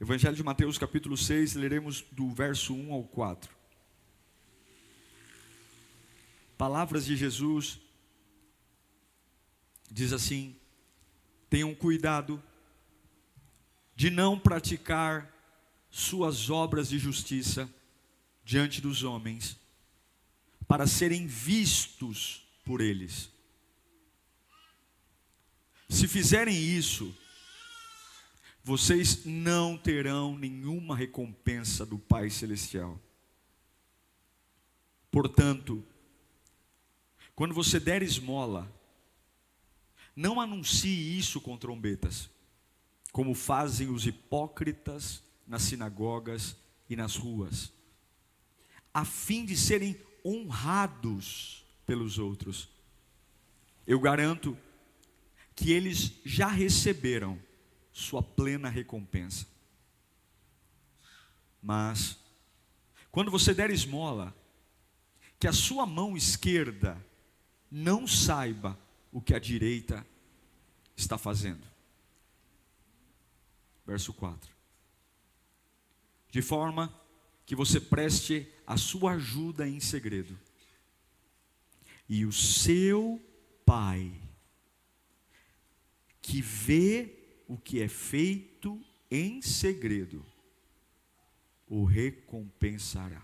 Evangelho de Mateus, capítulo 6, leremos do verso 1 ao 4. Palavras de Jesus, diz assim: tenham cuidado de não praticar suas obras de justiça diante dos homens, para serem vistos por eles. Se fizerem isso, vocês não terão nenhuma recompensa do Pai Celestial. Portanto, quando você der esmola, não anuncie isso com trombetas, como fazem os hipócritas nas sinagogas e nas ruas, a fim de serem honrados pelos outros. Eu garanto que eles já receberam sua plena recompensa. Mas, quando você der esmola, que a sua mão esquerda não saiba o que a direita está fazendo. Verso 4. De forma que você preste a sua ajuda em segredo, e o seu Pai, que vê o que é feito em segredo, o recompensará.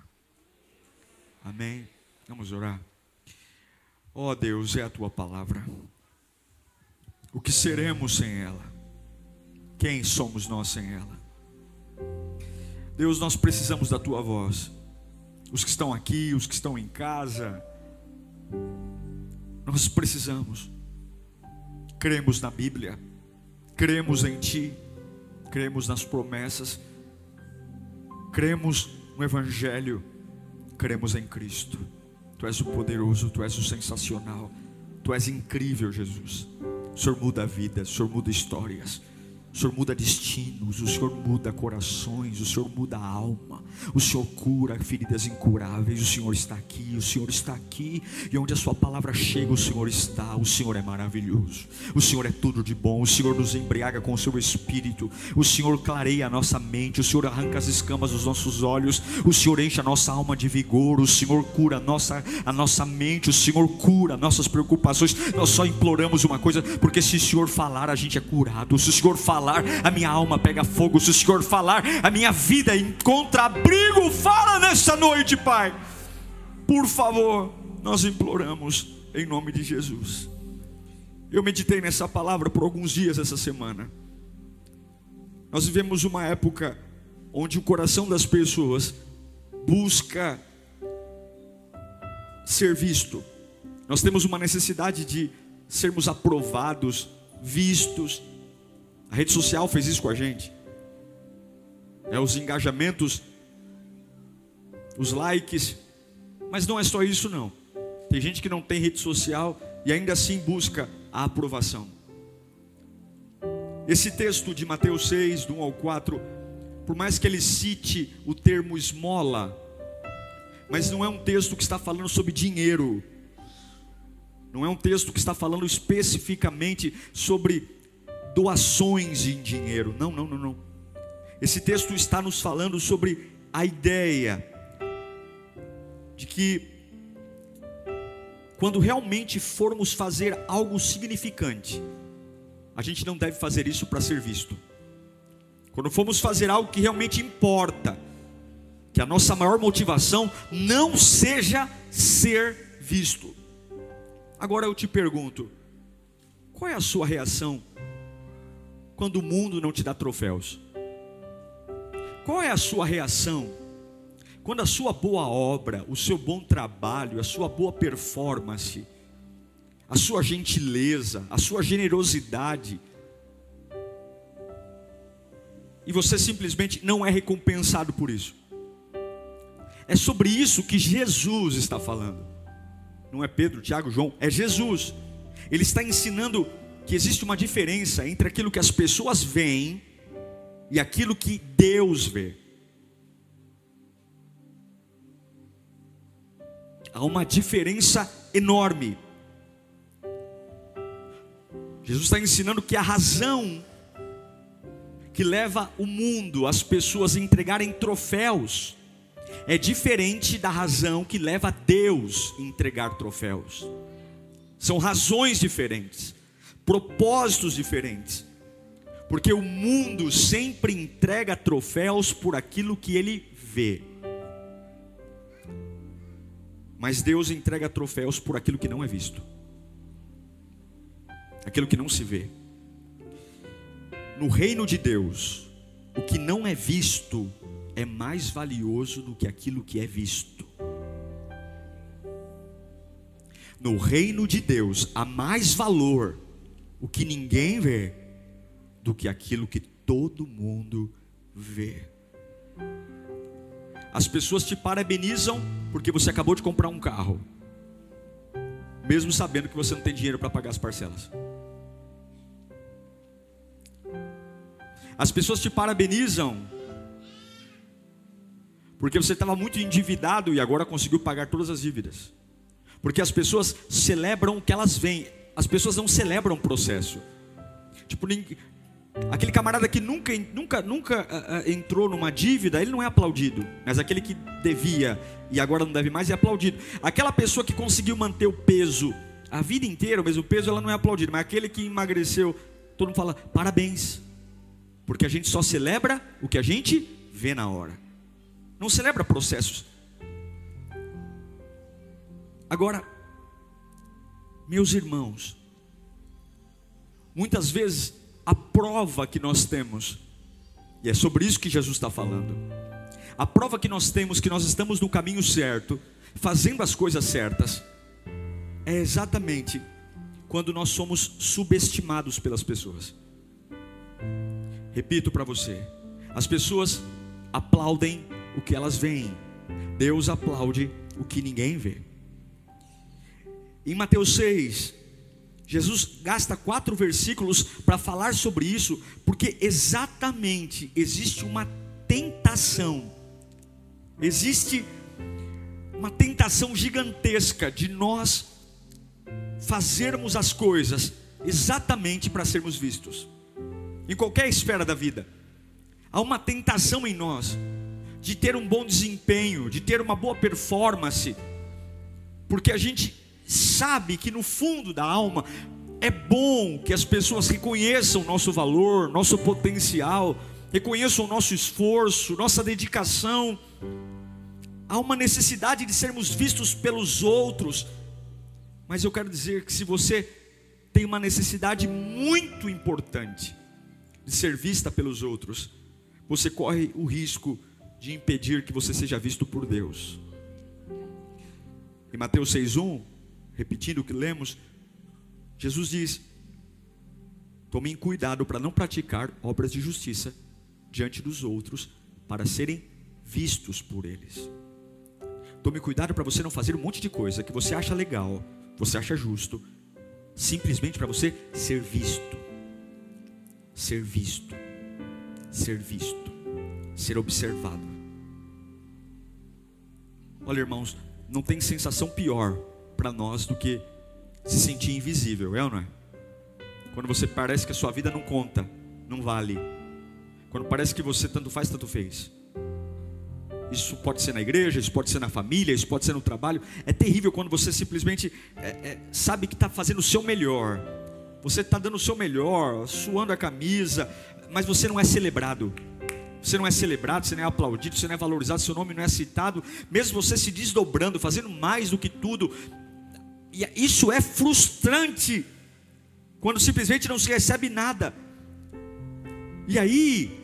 Amém? Vamos orar. Ó oh Deus, é a tua palavra. O que seremos sem ela? Quem somos nós sem ela? Deus, nós precisamos da tua voz. Os que estão aqui, os que estão em casa, nós precisamos. Cremos na Bíblia cremos em Ti, cremos nas promessas, cremos no Evangelho, cremos em Cristo. Tu és o poderoso, Tu és o sensacional, Tu és incrível, Jesus. O Senhor muda vidas, Senhor muda histórias. O Senhor muda destinos, o Senhor muda corações, o Senhor muda a alma, o Senhor cura feridas incuráveis, o Senhor está aqui, o Senhor está aqui, e onde a Sua palavra chega, o Senhor está, o Senhor é maravilhoso, o Senhor é tudo de bom, o Senhor nos embriaga com o Seu Espírito, o Senhor clareia a nossa mente, o Senhor arranca as escamas dos nossos olhos, o Senhor enche a nossa alma de vigor, o Senhor cura a nossa, a nossa mente, o Senhor cura nossas preocupações. Nós só imploramos uma coisa, porque se o Senhor falar, a gente é curado, se o Senhor falar, falar, a minha alma pega fogo. Se o Senhor falar, a minha vida encontra abrigo. Fala nesta noite, Pai. Por favor, nós imploramos em nome de Jesus. Eu meditei nessa palavra por alguns dias essa semana. Nós vivemos uma época onde o coração das pessoas busca ser visto. Nós temos uma necessidade de sermos aprovados, vistos, a rede social fez isso com a gente. É os engajamentos, os likes, mas não é só isso não. Tem gente que não tem rede social e ainda assim busca a aprovação. Esse texto de Mateus 6, do 1 ao 4, por mais que ele cite o termo esmola, mas não é um texto que está falando sobre dinheiro, não é um texto que está falando especificamente sobre doações em dinheiro. Não, não, não, não. Esse texto está nos falando sobre a ideia de que quando realmente formos fazer algo significante, a gente não deve fazer isso para ser visto. Quando formos fazer algo que realmente importa, que a nossa maior motivação não seja ser visto. Agora eu te pergunto, qual é a sua reação quando o mundo não te dá troféus? Qual é a sua reação quando a sua boa obra, o seu bom trabalho, a sua boa performance, a sua gentileza, a sua generosidade e você simplesmente não é recompensado por isso. É sobre isso que Jesus está falando. Não é Pedro, Tiago, João, é Jesus. Ele está ensinando que existe uma diferença entre aquilo que as pessoas veem e aquilo que Deus vê. Há uma diferença enorme. Jesus está ensinando que a razão que leva o mundo, as pessoas a entregarem troféus, é diferente da razão que leva Deus a entregar troféus. São razões diferentes, propósitos diferentes. Porque o mundo sempre entrega troféus por aquilo que ele vê. Mas Deus entrega troféus por aquilo que não é visto. Aquilo que não se vê no reino de Deus, o que não é visto é mais valioso do que aquilo que é visto. No reino de Deus há mais valor o que ninguém vê do que aquilo que todo mundo vê. As pessoas te parabenizam porque você acabou de comprar um carro, mesmo sabendo que você não tem dinheiro para pagar as parcelas. As pessoas te parabenizam porque você estava muito endividado e agora conseguiu pagar todas as dívidas. Porque as pessoas celebram o que elas veem, as pessoas não celebram o processo. Tipo, aquele camarada que nunca, nunca, nunca uh, uh, entrou numa dívida, ele não é aplaudido. Mas aquele que devia e agora não deve mais é aplaudido. Aquela pessoa que conseguiu manter o peso a vida inteira, o mesmo peso, ela não é aplaudida. Mas aquele que emagreceu, todo mundo fala parabéns. Porque a gente só celebra o que a gente vê na hora. Não celebra processos. Agora, meus irmãos, muitas vezes a prova que nós temos, e é sobre isso que Jesus está falando, a prova que nós temos que nós estamos no caminho certo, fazendo as coisas certas, é exatamente quando nós somos subestimados pelas pessoas. Repito para você: as pessoas aplaudem o que elas veem, Deus aplaude o que ninguém vê. Em Mateus 6, Jesus gasta quatro versículos para falar sobre isso, porque exatamente existe uma tentação, existe uma tentação gigantesca de nós fazermos as coisas exatamente para sermos vistos. Em qualquer esfera da vida, há uma tentação em nós de ter um bom desempenho, de ter uma boa performance, porque a gente sabe que no fundo da alma é bom que as pessoas reconheçam nosso valor, nosso potencial, reconheçam o nosso esforço, nossa dedicação. Há uma necessidade de sermos vistos pelos outros, mas eu quero dizer que se você tem uma necessidade muito importante, de ser vista pelos outros, você corre o risco de impedir que você seja visto por Deus. Em Mateus 6:1, repetindo o que lemos, Jesus diz: Tomem cuidado para não praticar obras de justiça diante dos outros, para serem vistos por eles. Tome cuidado para você não fazer um monte de coisa que você acha legal, você acha justo, simplesmente para você ser visto ser visto, ser visto, ser observado. Olha, irmãos, não tem sensação pior para nós do que se sentir invisível, é ou não é? Quando você parece que a sua vida não conta, não vale. Quando parece que você tanto faz, tanto fez. Isso pode ser na igreja, isso pode ser na família, isso pode ser no trabalho. É terrível quando você simplesmente é, é, sabe que está fazendo o seu melhor, você está dando o seu melhor, suando a camisa, mas você não é celebrado. Você não é celebrado, você não é aplaudido, você não é valorizado, seu nome não é citado, mesmo você se desdobrando, fazendo mais do que tudo. E isso é frustrante quando simplesmente não se recebe nada. E aí,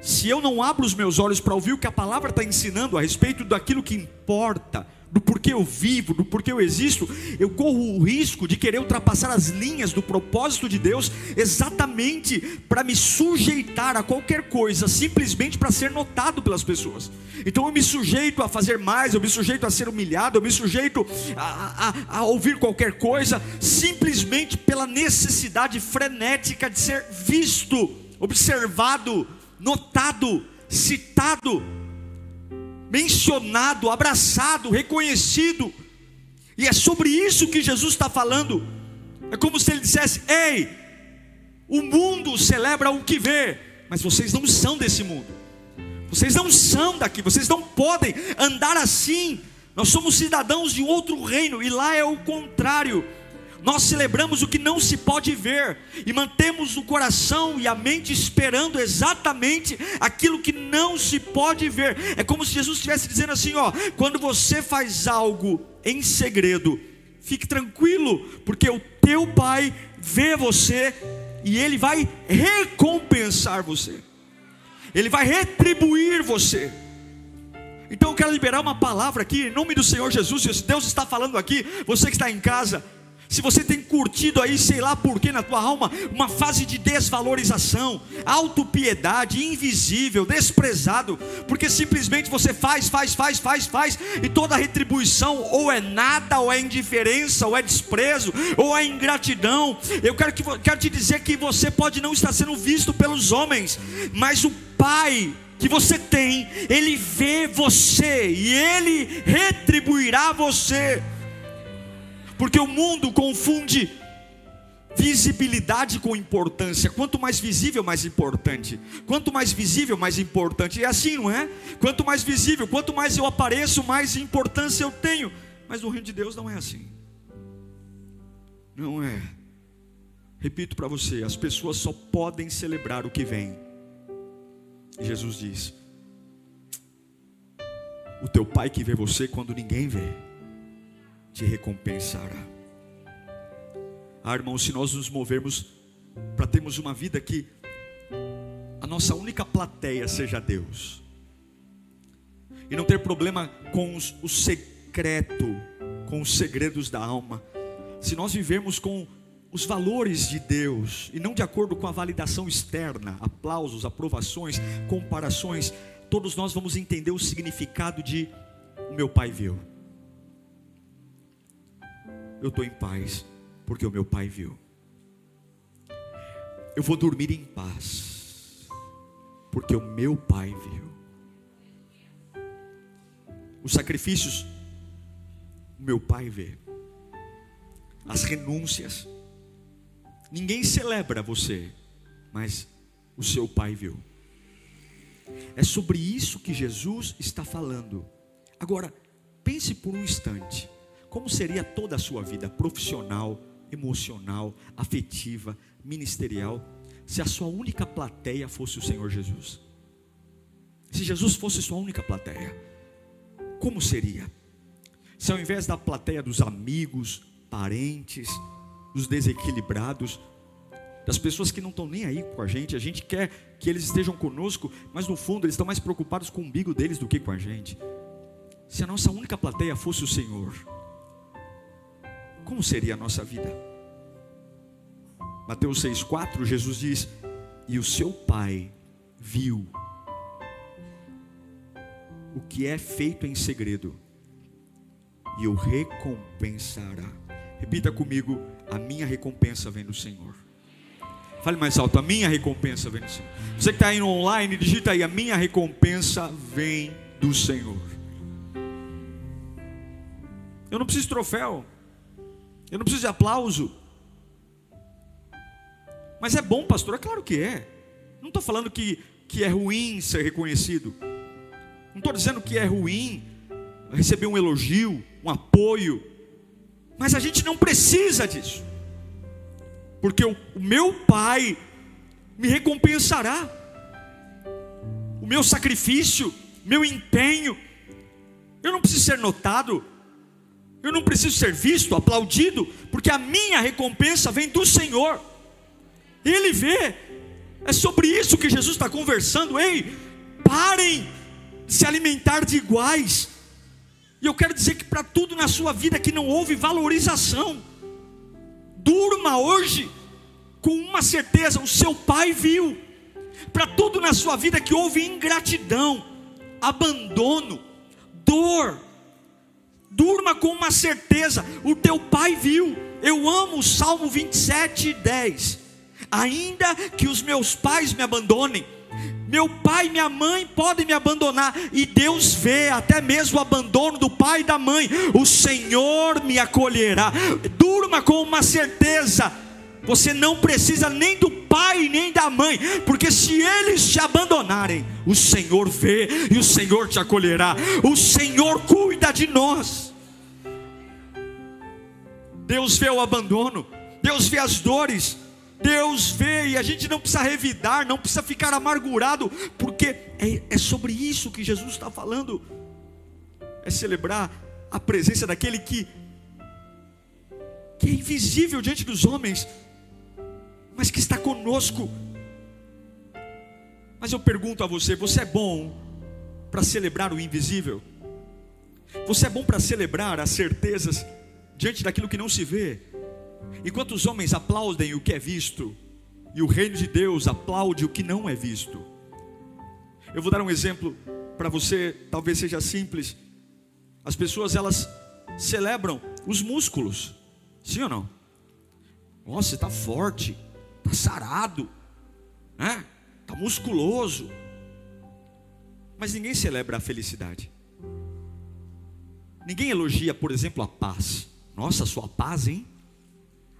se eu não abro os meus olhos para ouvir o que a palavra está ensinando a respeito daquilo que importa, do porquê eu vivo, do porquê eu existo, eu corro o risco de querer ultrapassar as linhas do propósito de Deus exatamente para me sujeitar a qualquer coisa, simplesmente para ser notado pelas pessoas. Então eu me sujeito a fazer mais, eu me sujeito a ser humilhado, eu me sujeito a, a, a ouvir qualquer coisa, simplesmente pela necessidade frenética de ser visto, observado, notado, citado mencionado, abraçado, reconhecido. E é sobre isso que Jesus está falando. É como se ele dissesse: Ei, o mundo celebra o que vê, mas vocês não são desse mundo. Vocês não são daqui, vocês não podem andar assim. Nós somos cidadãos de outro reino e lá é o contrário. Nós celebramos o que não se pode ver e mantemos o coração e a mente esperando exatamente aquilo que não se pode ver. É como se Jesus estivesse dizendo assim: ó, quando você faz algo em segredo, fique tranquilo, porque o teu Pai vê você e ele vai recompensar você. Ele vai retribuir você. Então eu quero liberar uma palavra aqui em nome do Senhor Jesus. Se Deus está falando aqui, você que está em casa, se você tem curtido aí, sei lá por que na tua alma, uma fase de desvalorização, autopiedade, invisível, desprezado, porque simplesmente você faz, faz, faz, faz, faz, e toda retribuição ou é nada, ou é indiferença, ou é desprezo, ou é ingratidão. Eu quero, que, quero te dizer que você pode não estar sendo visto pelos homens, mas o Pai que você tem, Ele vê você e Ele retribuirá você porque o mundo confunde visibilidade com importância. Quanto mais visível, mais importante. Quanto mais visível, mais importante. É assim, não é? Quanto mais visível, quanto mais eu apareço, mais importância eu tenho. Mas no reino de Deus não é assim. Não é. Repito para você: as pessoas só podem celebrar o que vem. Jesus diz: O teu pai que vê você quando ninguém vê te recompensará. Ah, irmãos, se nós nos movermos para termos uma vida que a nossa única plateia seja Deus, e não ter problema com os, o secreto, com os segredos da alma, se nós vivermos com os valores de Deus e não de acordo com a validação externa, aplausos, aprovações, comparações, todos nós vamos entender o significado de o meu pai viu eu estou em paz, porque o meu pai viu. Eu vou dormir em paz, porque o meu pai viu. Os sacrifícios, o meu pai vê. As renúncias. Ninguém celebra você, mas o seu pai viu. É sobre isso que Jesus está falando. Agora, pense por um instante. Como seria toda a sua vida profissional, emocional, afetiva, ministerial, se a sua única plateia fosse o Senhor Jesus? Se Jesus fosse sua única plateia, como seria? Se ao invés da plateia dos amigos, parentes, dos desequilibrados, das pessoas que não estão nem aí com a gente, a gente quer que eles estejam conosco, mas no fundo eles estão mais preocupados com o umbigo deles do que com a gente. Se a nossa única plateia fosse o Senhor, como seria a nossa vida? Mateus 6,4, Jesus diz: E o seu pai viu o que é feito em segredo, e o recompensará. Repita comigo: a minha recompensa vem do Senhor. Fale mais alto: a minha recompensa vem do Senhor. Você que está indo online, digita aí: a minha recompensa vem do Senhor. Eu não preciso de troféu. Eu não preciso de aplauso. Mas é bom, pastor? É claro que é. Não estou falando que, que é ruim ser reconhecido. Não estou dizendo que é ruim receber um elogio, um apoio. Mas a gente não precisa disso. Porque o, o meu Pai me recompensará. O meu sacrifício, meu empenho. Eu não preciso ser notado. Eu não preciso ser visto, aplaudido, porque a minha recompensa vem do Senhor. Ele vê. É sobre isso que Jesus está conversando. Ei, parem de se alimentar de iguais E eu quero dizer que para tudo na sua vida que não houve valorização, durma hoje com uma certeza: o seu pai viu. Para tudo na sua vida que houve ingratidão, abandono, dor, durma com uma certeza: o teu pai viu. Eu amo o Salmo 27, 10. Ainda que os meus pais me abandonem, meu pai e minha mãe podem me abandonar, e Deus vê até mesmo o abandono do pai e da mãe, o Senhor me acolherá. Durma com uma certeza: você não precisa nem do pai nem da mãe, porque se eles te abandonarem, o Senhor vê e o Senhor te acolherá, o Senhor cuida de nós. Deus vê o abandono, Deus vê as dores, Deus vê e a gente não precisa revidar, não precisa ficar amargurado, porque é, é sobre isso que Jesus está falando. É celebrar a presença daquele que, que é invisível diante dos homens, mas que está conosco. Mas eu pergunto a você: você é bom para celebrar o invisível? Você é bom para celebrar as certezas diante daquilo que não se vê? Enquanto os homens aplaudem o que é visto, e o reino de Deus aplaude o que não é visto. Eu vou dar um exemplo para você, talvez seja simples. As pessoas elas celebram os músculos, sim ou não? Nossa, está forte, está sarado, né? Está musculoso. Mas ninguém celebra a felicidade. Ninguém elogia, por exemplo, a paz. Nossa, a sua paz, hein?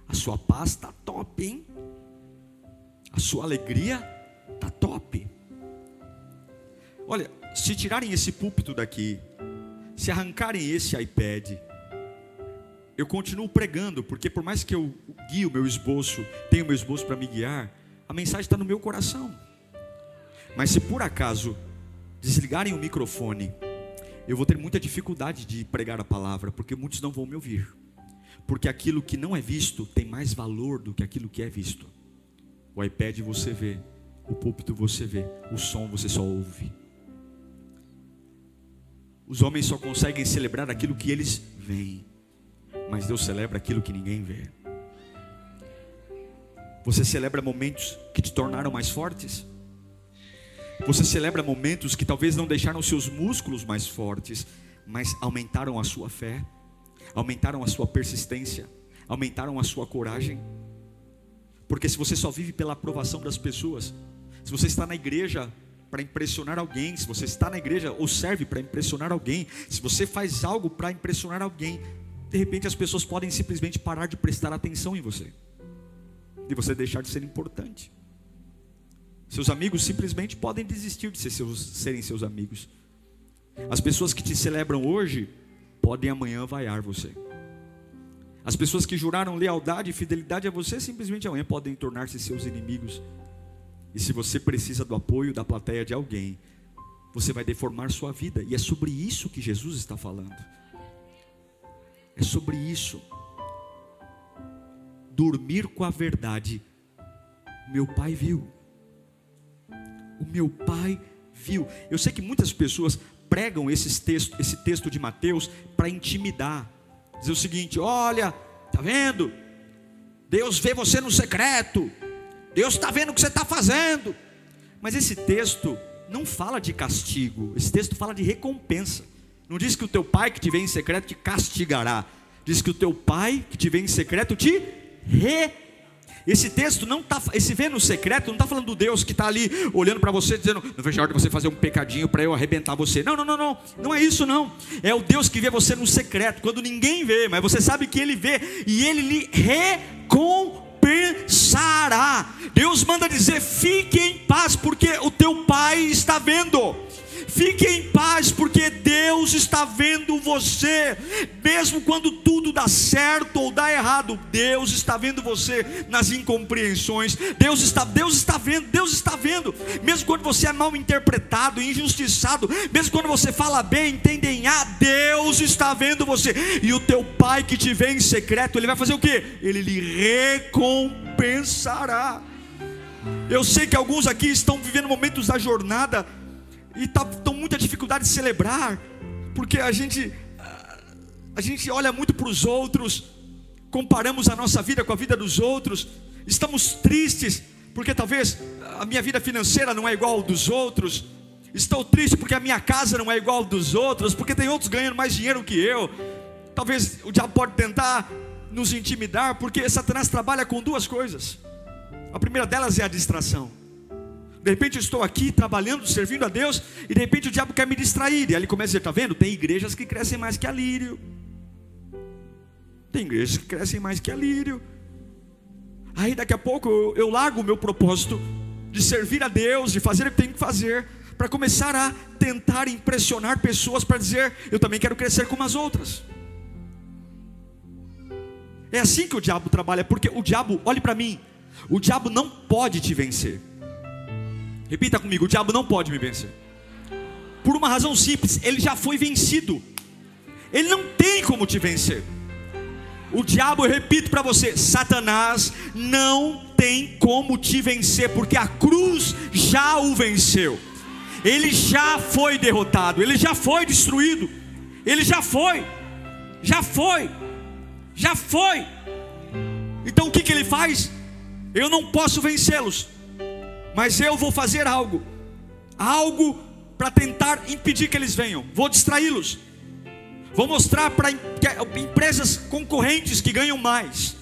A sua paz está top, hein? A sua alegria está top. Olha, se tirarem esse púlpito daqui, se arrancarem esse iPad, eu continuo pregando, porque por mais que eu guie o meu esboço, tenha o meu esboço para me guiar, a mensagem está no meu coração. Mas se por acaso desligarem o microfone, eu vou ter muita dificuldade de pregar a palavra, porque muitos não vão me ouvir. Porque aquilo que não é visto tem mais valor do que aquilo que é visto. O iPad você vê, o púlpito você vê, o som você só ouve. Os homens só conseguem celebrar aquilo que eles veem, mas Deus celebra aquilo que ninguém vê. Você celebra momentos que te tornaram mais fortes? Você celebra momentos que talvez não deixaram seus músculos mais fortes, mas aumentaram a sua fé? Aumentaram a sua persistência, aumentaram a sua coragem. Porque se você só vive pela aprovação das pessoas, se você está na igreja para impressionar alguém, se você está na igreja ou serve para impressionar alguém, se você faz algo para impressionar alguém, de repente as pessoas podem simplesmente parar de prestar atenção em você, e você deixar de ser importante. Seus amigos simplesmente podem desistir de ser seus, serem seus amigos. As pessoas que te celebram hoje podem amanhã vaiar você. As pessoas que juraram lealdade e fidelidade a você, simplesmente amanhã podem tornar-se seus inimigos. E se você precisa do apoio da plateia de alguém, você vai deformar sua vida. E é sobre isso que Jesus está falando. É sobre isso. Dormir com a verdade. Meu pai viu. O meu pai viu. Eu sei que muitas pessoas pregam esse texto, esse texto de Mateus para intimidar. Dizer o seguinte: olha, tá vendo? Deus vê você no secreto. Deus está vendo o que você está fazendo. Mas esse texto não fala de castigo. Esse texto fala de recompensa. Não diz que o teu pai que te vê em secreto te castigará. Diz que o teu pai que te vê em secreto te recompensa esse texto não está, esse vê no secreto, não está falando do Deus que está ali olhando para você, dizendo, não vejo a hora de você fazer um pecadinho para eu arrebentar você. Não, não, não, não, não é isso não. É o Deus que vê você no secreto, quando ninguém vê, mas você sabe que Ele vê e Ele lhe recompensará. Deus manda dizer: fique em paz, porque o teu Pai está vendo. Fique em paz, porque Deus está vendo você, mesmo quando tudo dá certo ou dá errado. Deus está vendo você nas incompreensões. Deus está, Deus está vendo, Deus está vendo. Mesmo quando você é mal interpretado, injustiçado, mesmo quando você fala bem, entendem ah, Deus está vendo você. E o teu Pai que te vê em secreto, ele vai fazer o que? Ele lhe recompensará. Eu sei que alguns aqui estão vivendo momentos da jornada e tá, muita dificuldade de celebrar, porque a gente, a gente olha muito para os outros, comparamos a nossa vida com a vida dos outros, estamos tristes porque talvez a minha vida financeira não é igual ao dos outros, estou triste porque a minha casa não é igual ao dos outros, porque tem outros ganhando mais dinheiro que eu. Talvez o diabo pode tentar nos intimidar, porque Satanás trabalha com duas coisas. A primeira delas é a distração. De repente eu estou aqui trabalhando, servindo a Deus, e de repente o diabo quer me distrair. E aí ele começa a dizer: está vendo? Tem igrejas que crescem mais que a lírio. Tem igrejas que crescem mais que a lírio. Aí daqui a pouco eu, eu largo o meu propósito de servir a Deus, de fazer o que tenho que fazer, para começar a tentar impressionar pessoas para dizer: eu também quero crescer como as outras. É assim que o diabo trabalha, porque o diabo, olhe para mim, o diabo não pode te vencer. Repita comigo: o diabo não pode me vencer. Por uma razão simples, ele já foi vencido. Ele não tem como te vencer. O diabo, eu repito para você, Satanás não tem como te vencer, porque a cruz já o venceu. Ele já foi derrotado, ele já foi destruído. Ele já foi. Já foi. Já foi. Então o que, que ele faz? Eu não posso vencê-los, mas eu vou fazer algo, algo para tentar impedir que eles venham. Vou distraí-los. Vou mostrar para empresas concorrentes que ganham mais.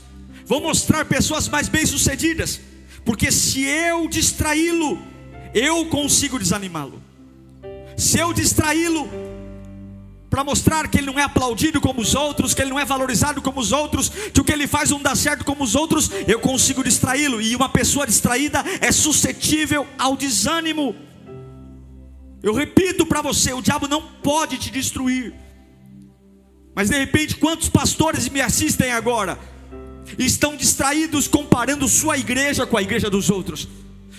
Vou mostrar pessoas mais bem-sucedidas. Porque se eu distraí-lo, eu consigo desanimá-lo. Se eu distraí-lo, para mostrar que ele não é aplaudido como os outros, que ele não é valorizado como os outros, que o que ele faz não dá certo como os outros, eu consigo distraí-lo. E uma pessoa distraída é suscetível ao desânimo. Eu repito para você: o diabo não pode te destruir. Mas de repente, quantos pastores me assistem agora estão distraídos comparando sua igreja com a igreja dos outros?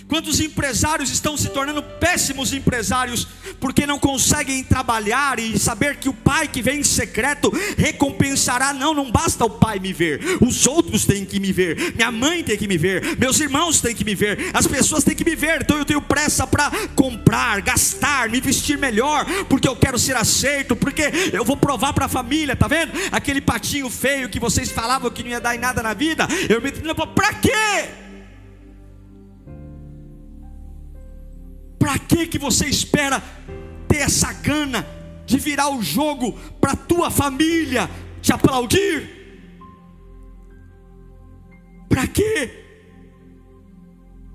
Quantos empresários estão se tornando péssimos empresários porque não conseguem trabalhar e saber que o pai que vem em secreto recompensará? Não, não basta o pai me ver, os outros têm que me ver, minha mãe tem que me ver, meus irmãos têm que me ver, as pessoas têm que me ver. Então eu tenho pressa para comprar, gastar, me vestir melhor, porque eu quero ser aceito, porque eu vou provar para a família, tá vendo? Aquele patinho feio que vocês falavam que não ia dar em nada na vida, eu me para quê? Para que que você espera ter essa gana de virar o jogo para tua família te aplaudir? Para quê?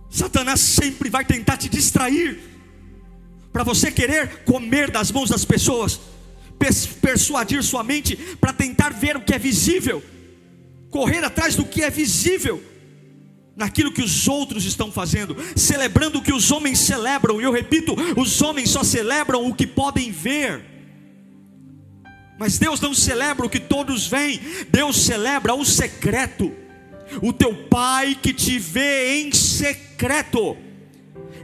Satanás sempre vai tentar te distrair para você querer comer das mãos das pessoas, persuadir sua mente para tentar ver o que é visível, correr atrás do que é visível naquilo que os outros estão fazendo, celebrando o que os homens celebram, e eu repito, os homens só celebram o que podem ver. Mas Deus não celebra o que todos veem, Deus celebra o secreto. O teu pai que te vê em secreto,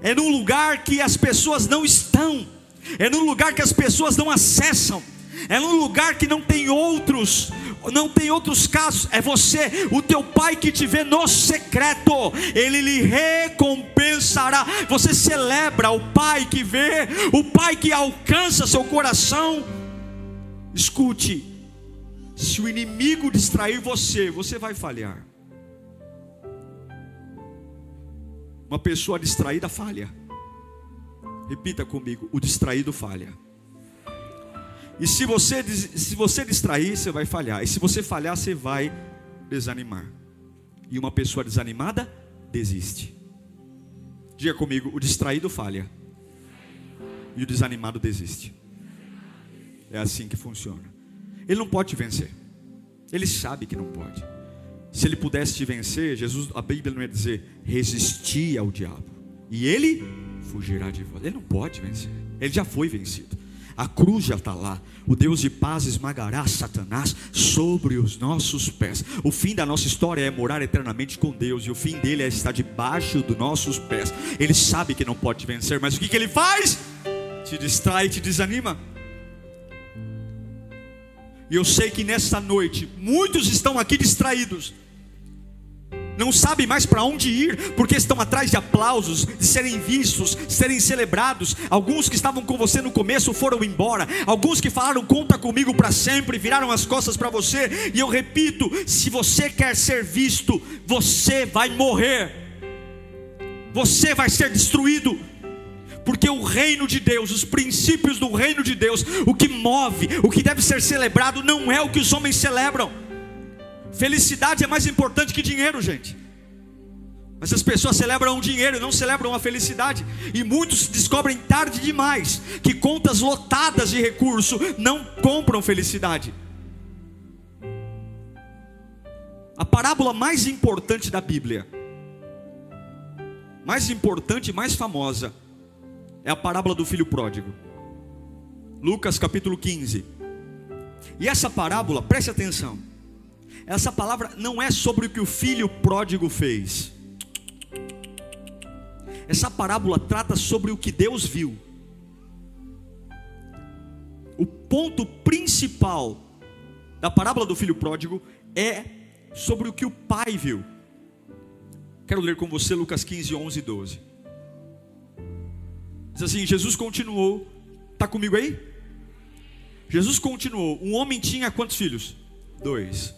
é num lugar que as pessoas não estão, é num lugar que as pessoas não acessam, é num lugar que não tem outros, não tem outros casos, é você, o teu pai que te vê no secreto, ele lhe recompensará. Você celebra o pai que vê, o pai que alcança seu coração. Escute, se o inimigo distrair você, você vai falhar. Uma pessoa distraída falha. Repita comigo: o distraído falha. E se você, se você distrair, você vai falhar. E se você falhar, você vai desanimar. E uma pessoa desanimada desiste. Diga comigo: o distraído falha. E o desanimado desiste. É assim que funciona. Ele não pode te vencer. Ele sabe que não pode. Se ele pudesse te vencer, Jesus, a Bíblia não ia dizer resistir ao diabo. E ele fugirá de você. Ele não pode vencer. Ele já foi vencido. A cruz já está lá. O Deus de paz esmagará Satanás sobre os nossos pés. O fim da nossa história é morar eternamente com Deus. E o fim dele é estar debaixo dos nossos pés. Ele sabe que não pode vencer, mas o que, que ele faz? Te distrai, te desanima. E eu sei que nessa noite, muitos estão aqui distraídos. Não sabem mais para onde ir, porque estão atrás de aplausos, de serem vistos, serem celebrados. Alguns que estavam com você no começo foram embora, alguns que falaram conta comigo para sempre, viraram as costas para você. E eu repito: se você quer ser visto, você vai morrer, você vai ser destruído. Porque o reino de Deus, os princípios do reino de Deus, o que move, o que deve ser celebrado, não é o que os homens celebram. Felicidade é mais importante que dinheiro, gente. Mas as pessoas celebram o dinheiro, não celebram a felicidade. E muitos descobrem tarde demais que contas lotadas de recurso não compram felicidade. A parábola mais importante da Bíblia, mais importante e mais famosa, é a parábola do filho pródigo. Lucas capítulo 15. E essa parábola, preste atenção. Essa palavra não é sobre o que o filho pródigo fez. Essa parábola trata sobre o que Deus viu. O ponto principal da parábola do filho pródigo é sobre o que o pai viu. Quero ler com você Lucas 15, 11 e 12. Diz assim: Jesus continuou. Está comigo aí? Jesus continuou. Um homem tinha quantos filhos? Dois.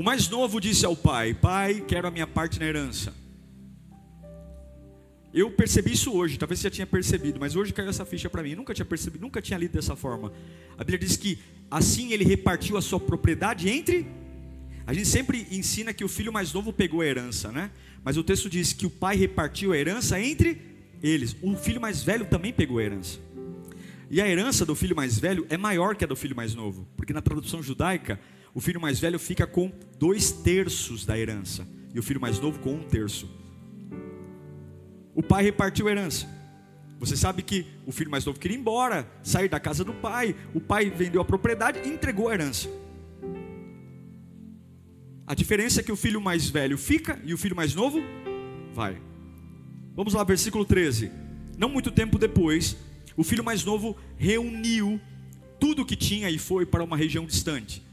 O mais novo disse ao pai: Pai, quero a minha parte na herança. Eu percebi isso hoje, talvez você já tinha percebido, mas hoje caiu essa ficha para mim. Eu nunca tinha percebido, nunca tinha lido dessa forma. A Bíblia diz que assim ele repartiu a sua propriedade entre. A gente sempre ensina que o filho mais novo pegou a herança, né? Mas o texto diz que o pai repartiu a herança entre eles. O filho mais velho também pegou a herança. E a herança do filho mais velho é maior que a do filho mais novo, porque na tradução judaica o filho mais velho fica com dois terços da herança, e o filho mais novo com um terço. O pai repartiu a herança. Você sabe que o filho mais novo queria ir embora, sair da casa do pai. O pai vendeu a propriedade e entregou a herança. A diferença é que o filho mais velho fica e o filho mais novo vai. Vamos lá, versículo 13. Não muito tempo depois, o filho mais novo reuniu tudo o que tinha e foi para uma região distante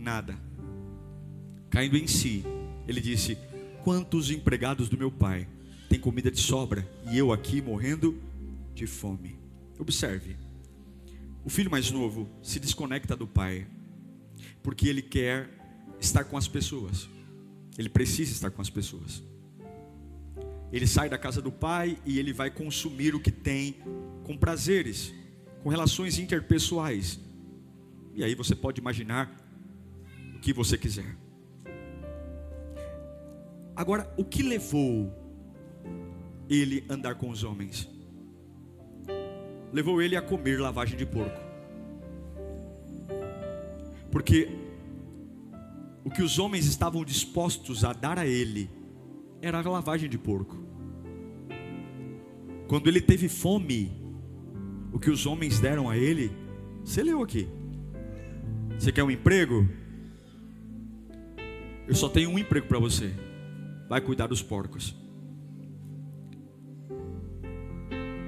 nada. Caindo em si, ele disse: Quantos empregados do meu pai têm comida de sobra e eu aqui morrendo de fome? Observe, o filho mais novo se desconecta do pai, porque ele quer estar com as pessoas, ele precisa estar com as pessoas. Ele sai da casa do pai e ele vai consumir o que tem com prazeres, com relações interpessoais. E aí você pode imaginar que você quiser. Agora, o que levou ele a andar com os homens? Levou ele a comer lavagem de porco. Porque o que os homens estavam dispostos a dar a ele era a lavagem de porco. Quando ele teve fome, o que os homens deram a ele, você leu aqui. Você quer um emprego? Eu só tenho um emprego para você vai cuidar dos porcos.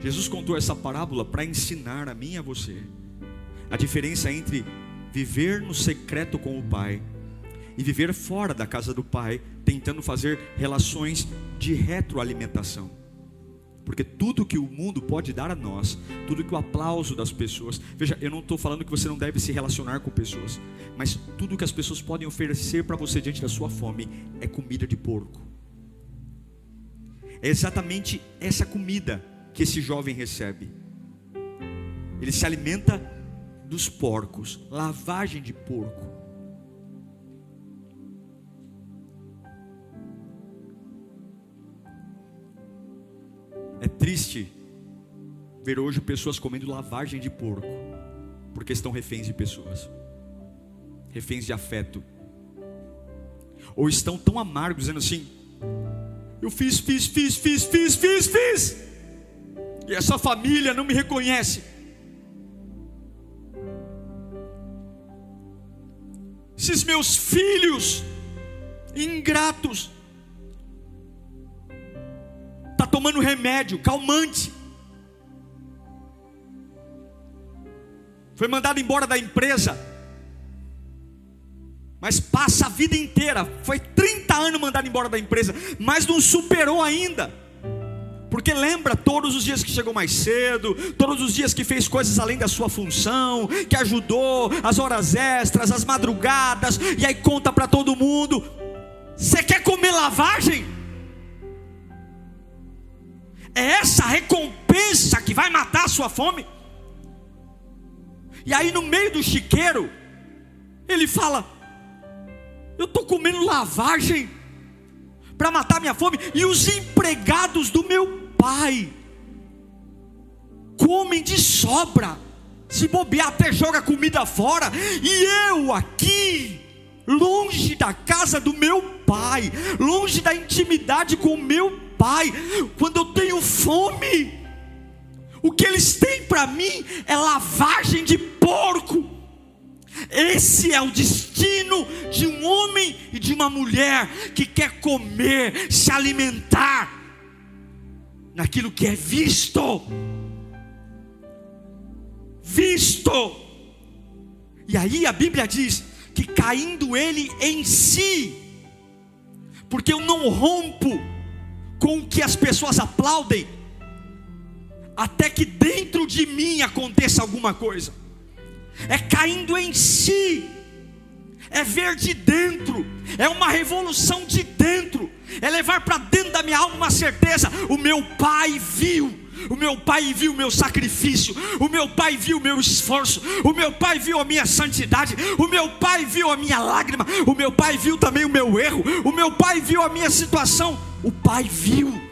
Jesus contou essa parábola para ensinar a mim e a você a diferença entre viver no secreto com o Pai e viver fora da casa do Pai, tentando fazer relações de retroalimentação. Porque tudo que o mundo pode dar a nós, tudo que o aplauso das pessoas, veja, eu não estou falando que você não deve se relacionar com pessoas, mas tudo que as pessoas podem oferecer para você diante da sua fome é comida de porco. É exatamente essa comida que esse jovem recebe. Ele se alimenta dos porcos, lavagem de porco. Triste ver hoje pessoas comendo lavagem de porco, porque estão reféns de pessoas, reféns de afeto. ou estão tão amargos, dizendo assim: eu fiz, fiz, fiz, fiz, fiz, fiz, fiz, e essa família não me reconhece. Esses meus filhos ingratos tomando remédio, calmante. Foi mandado embora da empresa. Mas passa a vida inteira, foi 30 anos mandado embora da empresa, mas não superou ainda. Porque lembra todos os dias que chegou mais cedo, todos os dias que fez coisas além da sua função, que ajudou, as horas extras, as madrugadas, e aí conta para todo mundo. Você quer comer lavagem? É essa recompensa que vai matar a sua fome? E aí no meio do chiqueiro, ele fala: Eu estou comendo lavagem para matar minha fome, e os empregados do meu pai comem de sobra, se bobear até joga comida fora, e eu aqui, longe da casa do meu pai, longe da intimidade com o meu pai, quando eu tenho fome, o que eles têm para mim é lavagem de porco. Esse é o destino de um homem e de uma mulher que quer comer, se alimentar naquilo que é visto. Visto. E aí a Bíblia diz que caindo ele em si, porque eu não rompo com que as pessoas aplaudem, até que dentro de mim aconteça alguma coisa, é caindo em si, é ver de dentro, é uma revolução de dentro, é levar para dentro da minha alma uma certeza: o meu Pai viu. O meu pai viu o meu sacrifício, o meu pai viu o meu esforço, o meu pai viu a minha santidade, o meu pai viu a minha lágrima, o meu pai viu também o meu erro, o meu pai viu a minha situação, o pai viu.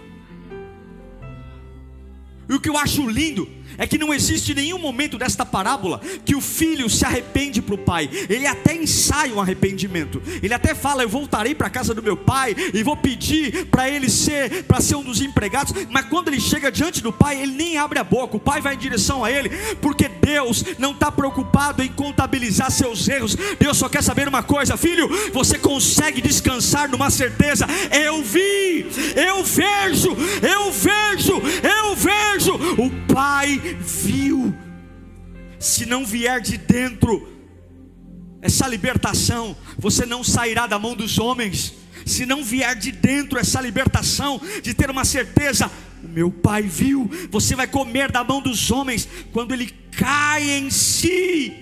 E o que eu acho lindo é que não existe nenhum momento desta parábola que o filho se arrepende para o pai. Ele até ensaia um arrependimento. Ele até fala: Eu voltarei para a casa do meu pai e vou pedir para ele ser, para ser um dos empregados. Mas quando ele chega diante do pai, ele nem abre a boca. O pai vai em direção a ele, porque Deus não está preocupado em contabilizar seus erros. Deus só quer saber uma coisa, filho: você consegue descansar numa certeza. Eu vi, eu vejo, eu vejo, pai viu. Se não vier de dentro essa libertação, você não sairá da mão dos homens. Se não vier de dentro essa libertação, de ter uma certeza, o meu pai viu, você vai comer da mão dos homens. Quando ele cai em si,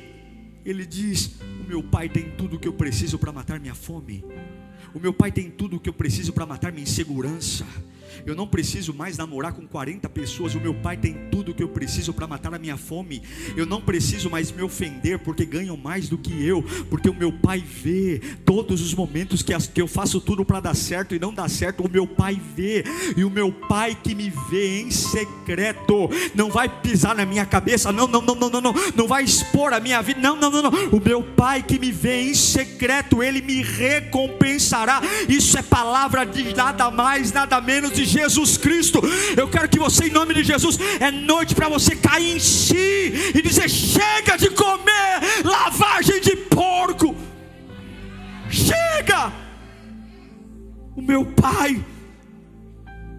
ele diz: O meu pai tem tudo o que eu preciso para matar minha fome. O meu pai tem tudo o que eu preciso para matar minha insegurança. Eu não preciso mais namorar com 40 pessoas. O meu pai tem tudo o que eu preciso para matar a minha fome. Eu não preciso mais me ofender porque ganham mais do que eu, porque o meu pai vê todos os momentos que, eu faço tudo para dar certo e não dá certo. O meu pai vê, e o meu pai que me vê em secreto não vai pisar na minha cabeça. Não, não, não, não, não, não. Não vai expor a minha vida. Não, não, não, não. O meu pai que me vê em secreto, ele me recompensará. Isso é palavra de nada mais, nada menos de Jesus Cristo. Eu quero que você, em nome de Jesus, é noite para você cair em si e dizer: chega de comer lavagem de porco. Chega! O meu pai.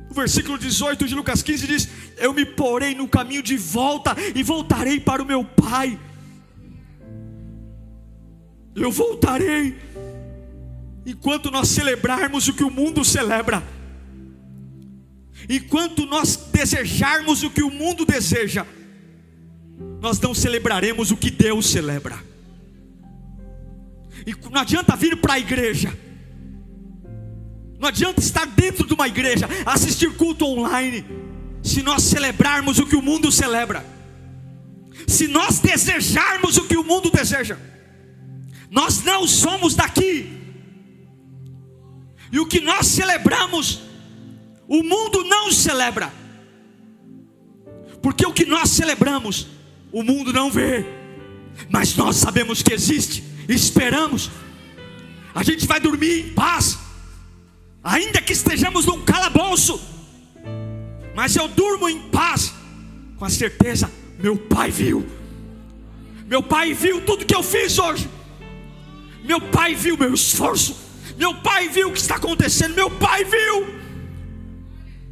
O versículo 18 de Lucas 15 diz: Eu me porei no caminho de volta e voltarei para o meu pai. Eu voltarei. Enquanto nós celebrarmos o que o mundo celebra, Enquanto nós desejarmos o que o mundo deseja, nós não celebraremos o que Deus celebra. E não adianta vir para a igreja. Não adianta estar dentro de uma igreja, assistir culto online, se nós celebrarmos o que o mundo celebra. Se nós desejarmos o que o mundo deseja. Nós não somos daqui. E o que nós celebramos o mundo não celebra, porque o que nós celebramos, o mundo não vê, mas nós sabemos que existe, esperamos. A gente vai dormir em paz, ainda que estejamos num calabouço, mas eu durmo em paz, com a certeza: meu pai viu, meu pai viu tudo que eu fiz hoje, meu pai viu meu esforço, meu pai viu o que está acontecendo, meu pai viu.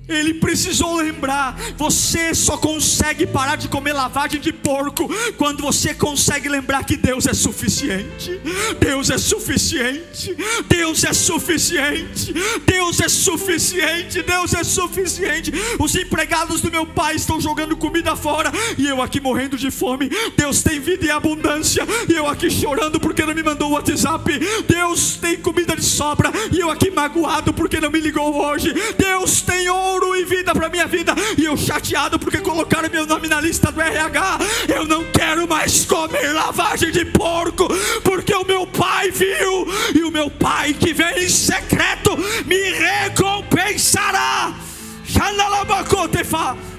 Ele precisou lembrar: você só consegue parar de comer lavagem de porco quando você consegue lembrar que Deus é suficiente. Deus é suficiente. Deus é suficiente. Deus é suficiente. Deus é suficiente. Os empregados do meu pai estão jogando comida fora e eu aqui morrendo de fome. Deus tem vida e abundância e eu aqui chorando porque não me mandou o WhatsApp. Deus tem comida de sobra e eu aqui magoado porque não me ligou hoje. Deus tem ouro ouro e vida para minha vida. E eu chateado porque colocaram meu nome na lista do RH. Eu não quero mais comer lavagem de porco, porque o meu pai viu, e o meu pai que vem em secreto me recompensará. Xanalabacotefa.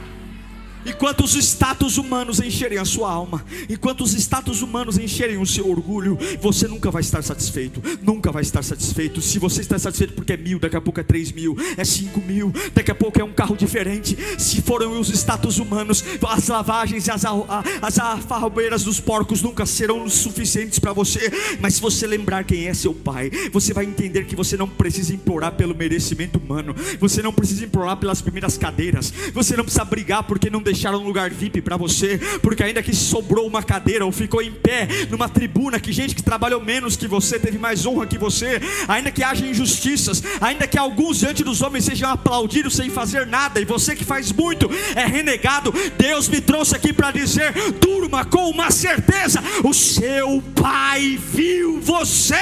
Enquanto os status humanos encherem a sua alma, enquanto os status humanos encherem o seu orgulho, você nunca vai estar satisfeito, nunca vai estar satisfeito. Se você está satisfeito porque é mil, daqui a pouco é três mil, é cinco mil, daqui a pouco é um carro diferente. Se foram os status humanos, as lavagens e as, as dos porcos nunca serão suficientes para você. Mas se você lembrar quem é seu pai, você vai entender que você não precisa implorar pelo merecimento humano, você não precisa implorar pelas primeiras cadeiras, você não precisa brigar porque não deixou deixaram um lugar VIP para você, porque ainda que sobrou uma cadeira ou ficou em pé numa tribuna que gente que trabalhou menos que você teve mais honra que você, ainda que haja injustiças, ainda que alguns diante dos homens sejam aplaudidos sem fazer nada e você que faz muito é renegado, Deus me trouxe aqui para dizer: durma com uma certeza, o seu Pai viu você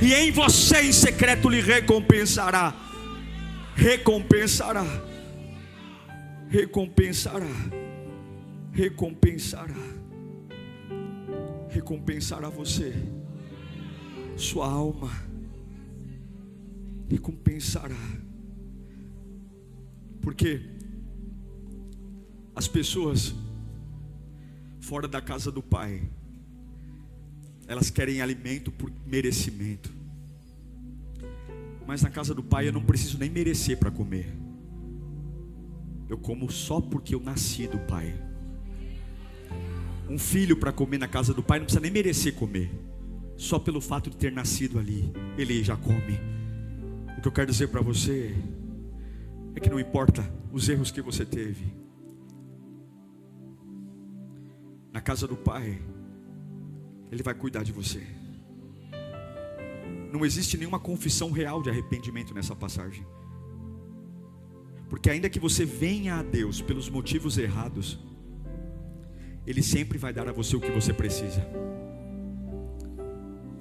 e em você em secreto lhe recompensará. Recompensará recompensará, recompensará, recompensará você, sua alma, recompensará, porque as pessoas fora da casa do Pai, elas querem alimento por merecimento, mas na casa do Pai eu não preciso nem merecer para comer. Eu como só porque eu nasci do Pai. Um filho para comer na casa do Pai não precisa nem merecer comer. Só pelo fato de ter nascido ali, ele já come. O que eu quero dizer para você é que não importa os erros que você teve. Na casa do Pai, Ele vai cuidar de você. Não existe nenhuma confissão real de arrependimento nessa passagem. Porque ainda que você venha a Deus pelos motivos errados, Ele sempre vai dar a você o que você precisa.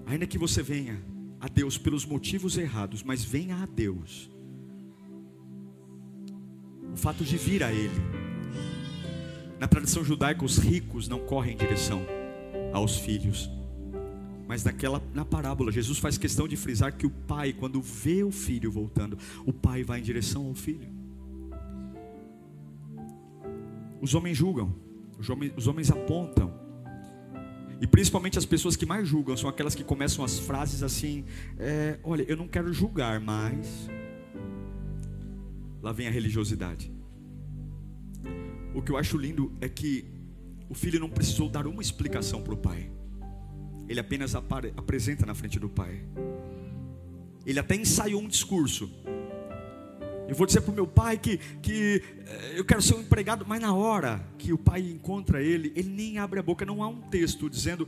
Ainda que você venha a Deus pelos motivos errados, mas venha a Deus. O fato de vir a Ele. Na tradição judaica, os ricos não correm em direção aos filhos. Mas naquela na parábola, Jesus faz questão de frisar que o pai, quando vê o filho voltando, o pai vai em direção ao filho. Os homens julgam, os homens, os homens apontam. E principalmente as pessoas que mais julgam são aquelas que começam as frases assim: é, Olha, eu não quero julgar, mas. Lá vem a religiosidade. O que eu acho lindo é que o filho não precisou dar uma explicação para o pai, ele apenas apresenta na frente do pai. Ele até ensaiou um discurso, eu vou dizer para o meu pai que, que eh, eu quero ser um empregado, mas na hora que o pai encontra ele, ele nem abre a boca, não há um texto dizendo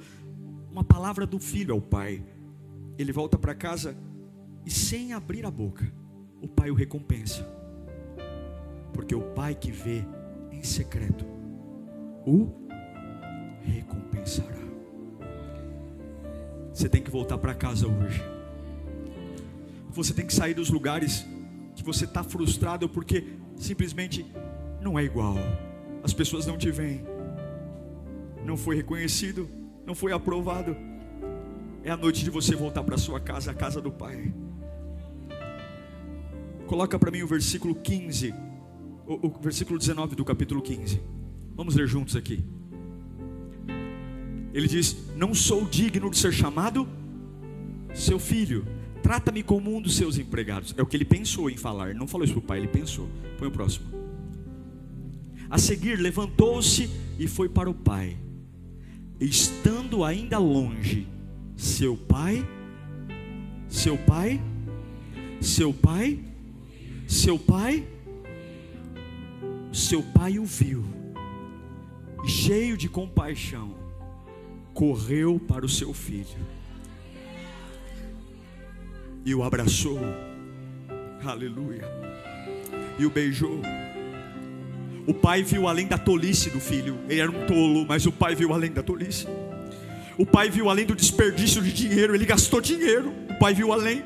uma palavra do filho ao pai. Ele volta para casa e sem abrir a boca, o pai o recompensa. Porque o pai que vê em secreto o recompensará. Você tem que voltar para casa hoje. Você tem que sair dos lugares que você está frustrado porque simplesmente não é igual. As pessoas não te veem, não foi reconhecido, não foi aprovado. É a noite de você voltar para sua casa, a casa do Pai. Coloca para mim o versículo 15, o, o versículo 19 do capítulo 15. Vamos ler juntos aqui. Ele diz: Não sou digno de ser chamado seu filho trata-me como um dos seus empregados. É o que ele pensou em falar. Ele não falou isso para o pai, ele pensou. Põe o próximo. A seguir, levantou-se e foi para o pai. Estando ainda longe, seu pai, seu pai, seu pai, seu pai, seu pai o viu, cheio de compaixão, correu para o seu filho e o abraçou, aleluia, e o beijou. O pai viu além da tolice do filho, ele era um tolo, mas o pai viu além da tolice. O pai viu além do desperdício de dinheiro, ele gastou dinheiro. O pai viu além.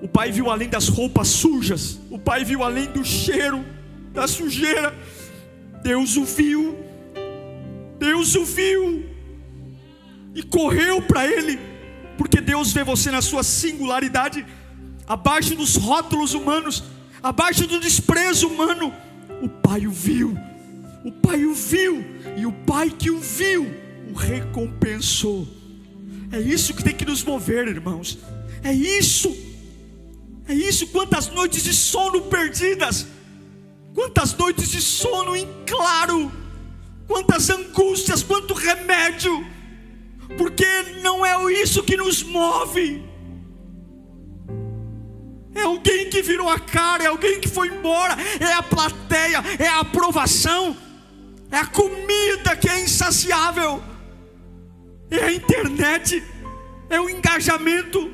O pai viu além das roupas sujas. O pai viu além do cheiro, da sujeira. Deus o viu. Deus o viu. E correu para ele. Deus vê você na sua singularidade, abaixo dos rótulos humanos, abaixo do desprezo humano. O pai o viu. O pai o viu. E o pai que o viu o recompensou. É isso que tem que nos mover, irmãos. É isso. É isso. Quantas noites de sono perdidas. Quantas noites de sono em claro. Quantas angústias, quanto remédio. Porque não é isso que nos move. É alguém que virou a cara, é alguém que foi embora, é a plateia, é a aprovação, é a comida que é insaciável é a internet, é o engajamento.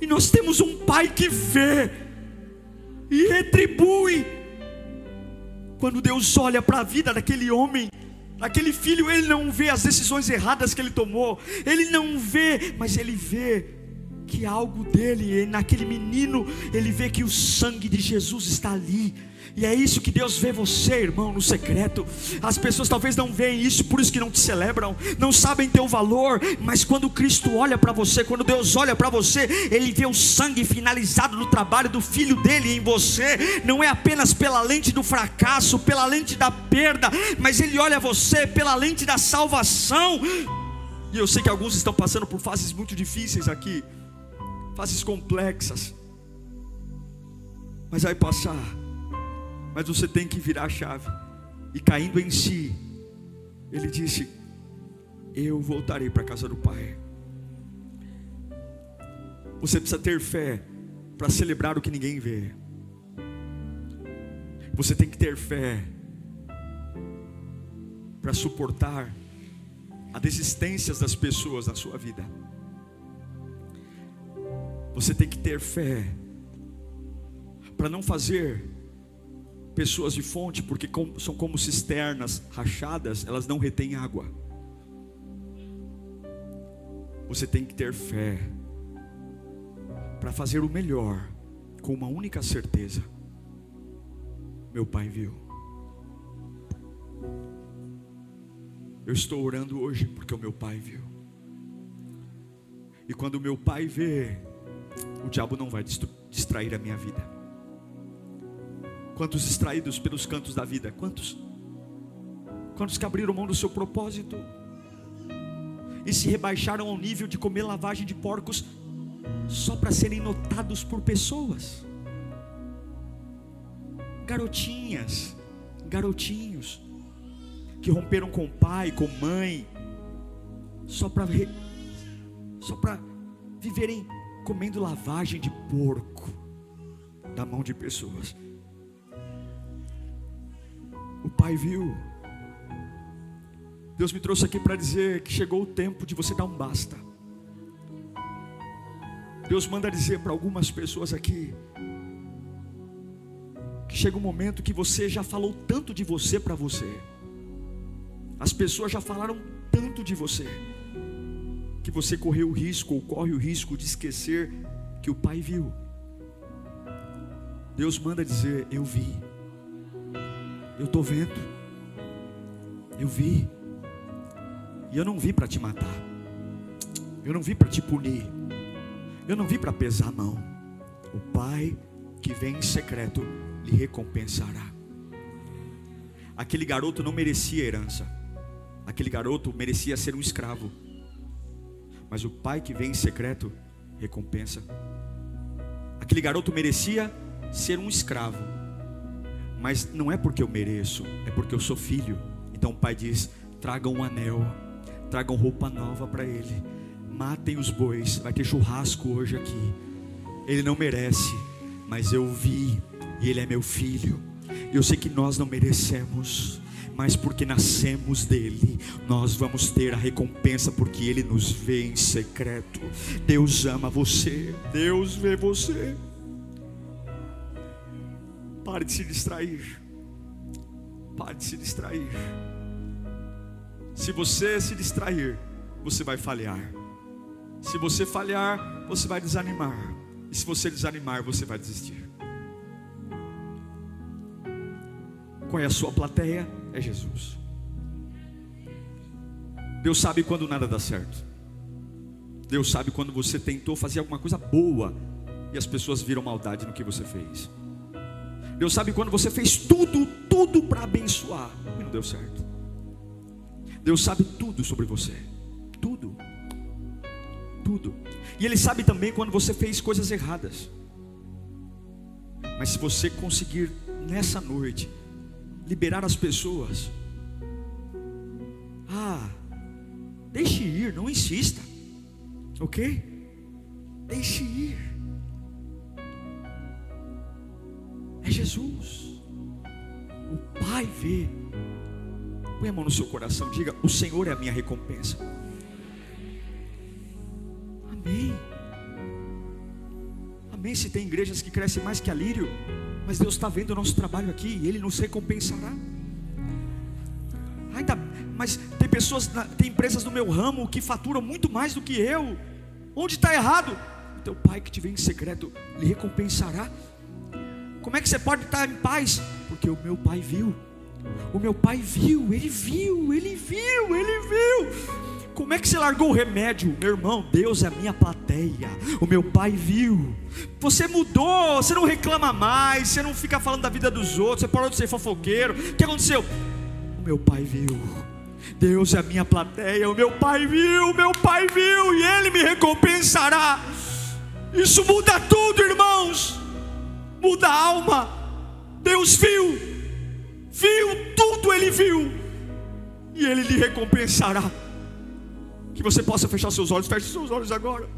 E nós temos um pai que vê e retribui. Quando Deus olha para a vida daquele homem, daquele filho, ele não vê as decisões erradas que ele tomou, ele não vê, mas ele vê que algo dele, naquele menino, ele vê que o sangue de Jesus está ali e é isso que Deus vê você, irmão, no secreto. As pessoas talvez não veem isso, por isso que não te celebram, não sabem teu valor, mas quando Cristo olha para você, quando Deus olha para você, ele vê o sangue finalizado no trabalho do filho dele em você, não é apenas pela lente do fracasso, pela lente da perda, mas ele olha você pela lente da salvação. E eu sei que alguns estão passando por fases muito difíceis aqui, fases complexas. Mas vai passar mas você tem que virar a chave. E caindo em si, ele disse: Eu voltarei para a casa do Pai. Você precisa ter fé para celebrar o que ninguém vê. Você tem que ter fé para suportar as desistências das pessoas na sua vida. Você tem que ter fé para não fazer pessoas de fonte, porque são como cisternas rachadas, elas não retêm água. Você tem que ter fé para fazer o melhor, com uma única certeza: meu Pai viu. Eu estou orando hoje porque o meu Pai viu. E quando o meu Pai vê, o diabo não vai distrair a minha vida. Quantos distraídos pelos cantos da vida? Quantos? Quantos que abriram mão do seu propósito e se rebaixaram ao nível de comer lavagem de porcos só para serem notados por pessoas? Garotinhas, garotinhos que romperam com pai, com mãe, só para só para viverem comendo lavagem de porco da mão de pessoas. O Pai viu. Deus me trouxe aqui para dizer que chegou o tempo de você dar um basta. Deus manda dizer para algumas pessoas aqui que chega um momento que você já falou tanto de você para você. As pessoas já falaram tanto de você que você correu o risco ou corre o risco de esquecer que o Pai viu. Deus manda dizer: Eu vi. Eu estou vendo. Eu vi. E eu não vi para te matar. Eu não vi para te punir. Eu não vi para pesar a mão. O Pai que vem em secreto lhe recompensará. Aquele garoto não merecia herança. Aquele garoto merecia ser um escravo. Mas o Pai que vem em secreto recompensa Aquele garoto merecia ser um escravo, mas não é porque eu mereço, é porque eu sou filho. Então o pai diz: tragam um anel, tragam roupa nova para ele, matem os bois, vai ter churrasco hoje aqui. Ele não merece, mas eu vi, e ele é meu filho. Eu sei que nós não merecemos, mas porque nascemos dele, nós vamos ter a recompensa, porque ele nos vê em secreto. Deus ama você, Deus vê você. Pare de se distrair, pare de se distrair. Se você se distrair, você vai falhar. Se você falhar, você vai desanimar. E se você desanimar, você vai desistir. Qual é a sua plateia? É Jesus. Deus sabe quando nada dá certo. Deus sabe quando você tentou fazer alguma coisa boa e as pessoas viram maldade no que você fez. Deus sabe quando você fez tudo, tudo para abençoar e não deu certo. Deus sabe tudo sobre você. Tudo. Tudo. E Ele sabe também quando você fez coisas erradas. Mas se você conseguir nessa noite liberar as pessoas. Ah, deixe ir, não insista, ok? Deixe ir. É Jesus. O Pai vê. Põe a mão no seu coração, diga: O Senhor é a minha recompensa. Amém. Amém. Se tem igrejas que crescem mais que a lírio. Mas Deus está vendo o nosso trabalho aqui e Ele nos recompensará. Ainda, mas tem pessoas, tem empresas do meu ramo que faturam muito mais do que eu. Onde está errado? O teu pai que te vem em secreto lhe recompensará. Como é que você pode estar em paz? Porque o meu pai viu. O meu pai viu, ele viu, ele viu, ele viu. Como é que você largou o remédio? Meu irmão, Deus é a minha plateia. O meu pai viu. Você mudou, você não reclama mais, você não fica falando da vida dos outros, você parou de ser fofoqueiro. O que aconteceu? O meu pai viu. Deus é a minha plateia. O meu pai viu, o meu pai viu e ele me recompensará. Isso muda tudo, irmãos. Muda a alma. Deus viu. Viu tudo, ele viu. E ele lhe recompensará. Que você possa fechar seus olhos, feche seus olhos agora.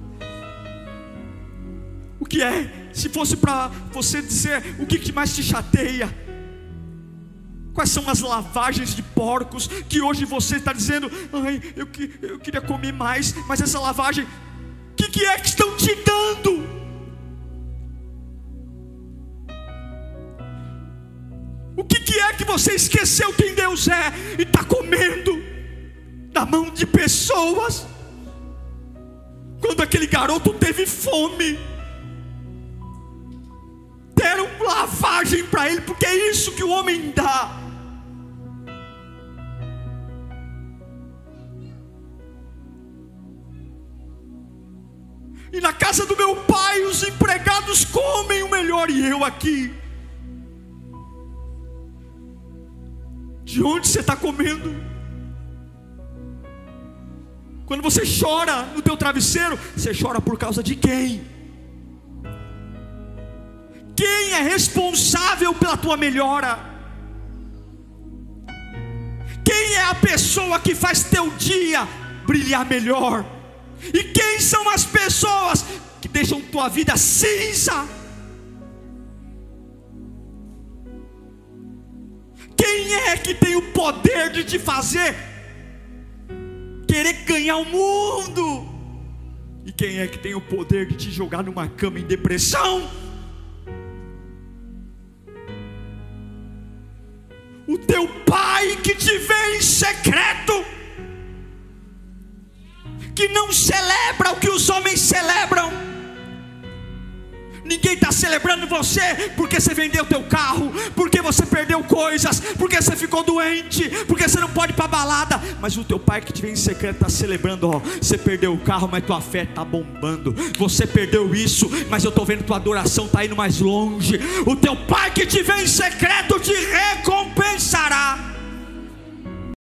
O que é? Se fosse para você dizer o que mais te chateia, Quais são as lavagens de porcos que hoje você está dizendo, ai, eu, que, eu queria comer mais, mas essa lavagem, o que, que é que estão te dando? Que, é que você esqueceu quem Deus é e está comendo? na mão de pessoas. Quando aquele garoto teve fome, deram lavagem para ele, porque é isso que o homem dá. E na casa do meu pai os empregados comem o melhor e eu aqui. De onde você está comendo? Quando você chora no teu travesseiro, você chora por causa de quem? Quem é responsável pela tua melhora? Quem é a pessoa que faz teu dia brilhar melhor? E quem são as pessoas que deixam tua vida cinza? Quem é que tem o poder de te fazer querer ganhar o mundo. E quem é que tem o poder de te jogar numa cama em depressão? O teu pai que te vê em secreto, que não celebra o que os homens celebram Ninguém está celebrando você porque você vendeu teu carro, porque você perdeu coisas, porque você ficou doente, porque você não pode ir para balada. Mas o teu pai que te vem em secreto está celebrando. Ó, você perdeu o carro, mas tua fé está bombando. Você perdeu isso, mas eu estou vendo tua adoração está indo mais longe. O teu pai que te vem em secreto te recompensará.